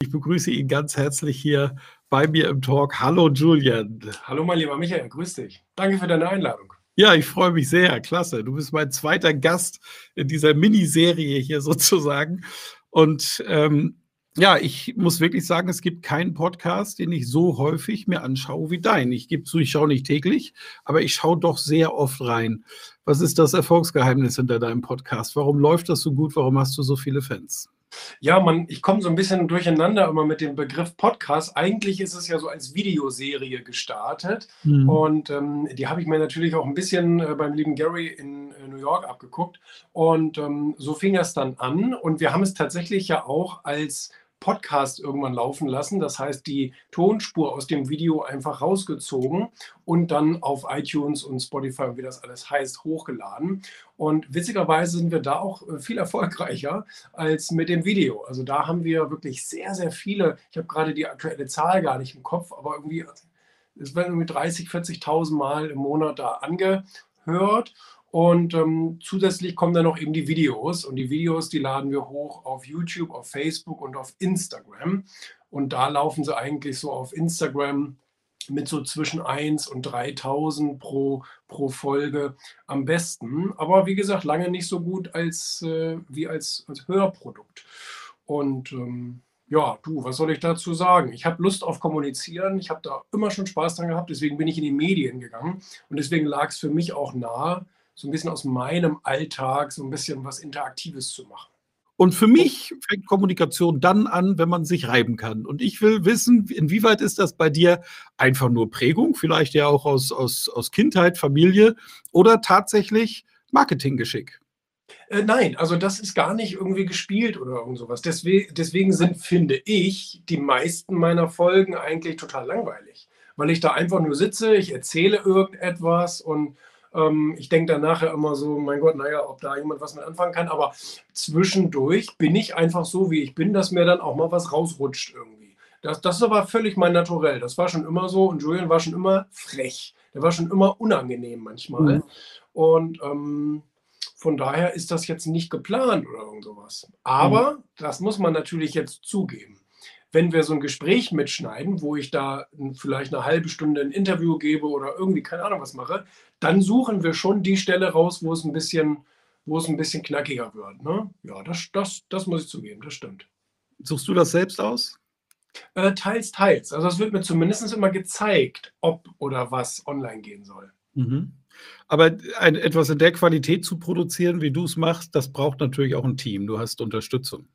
Ich begrüße ihn ganz herzlich hier bei mir im Talk. Hallo Julian. Hallo mein lieber Michael, grüß dich. Danke für deine Einladung. Ja, ich freue mich sehr. Klasse. Du bist mein zweiter Gast in dieser Miniserie hier sozusagen. Und ähm, ja, ich muss wirklich sagen, es gibt keinen Podcast, den ich so häufig mir anschaue wie dein. Ich gebe zu, ich schaue nicht täglich, aber ich schaue doch sehr oft rein. Was ist das Erfolgsgeheimnis hinter deinem Podcast? Warum läuft das so gut? Warum hast du so viele Fans? Ja, man, ich komme so ein bisschen durcheinander immer mit dem Begriff Podcast. Eigentlich ist es ja so als Videoserie gestartet. Mhm. Und ähm, die habe ich mir natürlich auch ein bisschen äh, beim lieben Gary in äh, New York abgeguckt. Und ähm, so fing das dann an. Und wir haben es tatsächlich ja auch als Podcast irgendwann laufen lassen. Das heißt, die Tonspur aus dem Video einfach rausgezogen und dann auf iTunes und Spotify, wie das alles heißt, hochgeladen. Und witzigerweise sind wir da auch äh, viel erfolgreicher als mit dem Video. Also da haben wir wirklich sehr, sehr viele, ich habe gerade die aktuelle Zahl gar nicht im Kopf, aber irgendwie, es werden irgendwie 30, 40.000 Mal im Monat da angehört. Und ähm, zusätzlich kommen dann noch eben die Videos. Und die Videos, die laden wir hoch auf YouTube, auf Facebook und auf Instagram. Und da laufen sie eigentlich so auf Instagram mit so zwischen 1 und 3000 pro, pro Folge am besten. Aber wie gesagt, lange nicht so gut als, äh, wie als, als Hörprodukt. Und ähm, ja, du, was soll ich dazu sagen? Ich habe Lust auf Kommunizieren. Ich habe da immer schon Spaß dran gehabt. Deswegen bin ich in die Medien gegangen. Und deswegen lag es für mich auch nahe, so ein bisschen aus meinem Alltag so ein bisschen was Interaktives zu machen. Und für mich fängt Kommunikation dann an, wenn man sich reiben kann. Und ich will wissen, inwieweit ist das bei dir einfach nur Prägung, vielleicht ja auch aus, aus, aus Kindheit, Familie oder tatsächlich Marketinggeschick? Äh, nein, also das ist gar nicht irgendwie gespielt oder irgend sowas. Deswegen, deswegen sind, finde ich, die meisten meiner Folgen eigentlich total langweilig. Weil ich da einfach nur sitze, ich erzähle irgendetwas und ähm, ich denke dann nachher immer so, mein Gott, naja, ob da jemand was mit anfangen kann. Aber zwischendurch bin ich einfach so, wie ich bin, dass mir dann auch mal was rausrutscht irgendwie. Das, das ist aber völlig mein Naturell. Das war schon immer so und Julian war schon immer frech. Der war schon immer unangenehm manchmal. Mhm. Und ähm, von daher ist das jetzt nicht geplant oder irgend sowas. Aber mhm. das muss man natürlich jetzt zugeben wenn wir so ein Gespräch mitschneiden, wo ich da vielleicht eine halbe Stunde ein Interview gebe oder irgendwie keine Ahnung was mache, dann suchen wir schon die Stelle raus, wo es ein bisschen, wo es ein bisschen knackiger wird. Ne? Ja, das, das, das muss ich zugeben, das stimmt. Suchst du das selbst aus? Äh, teils, teils. Also es wird mir zumindest immer gezeigt, ob oder was online gehen soll. Mhm. Aber ein, etwas in der Qualität zu produzieren, wie du es machst, das braucht natürlich auch ein Team. Du hast Unterstützung.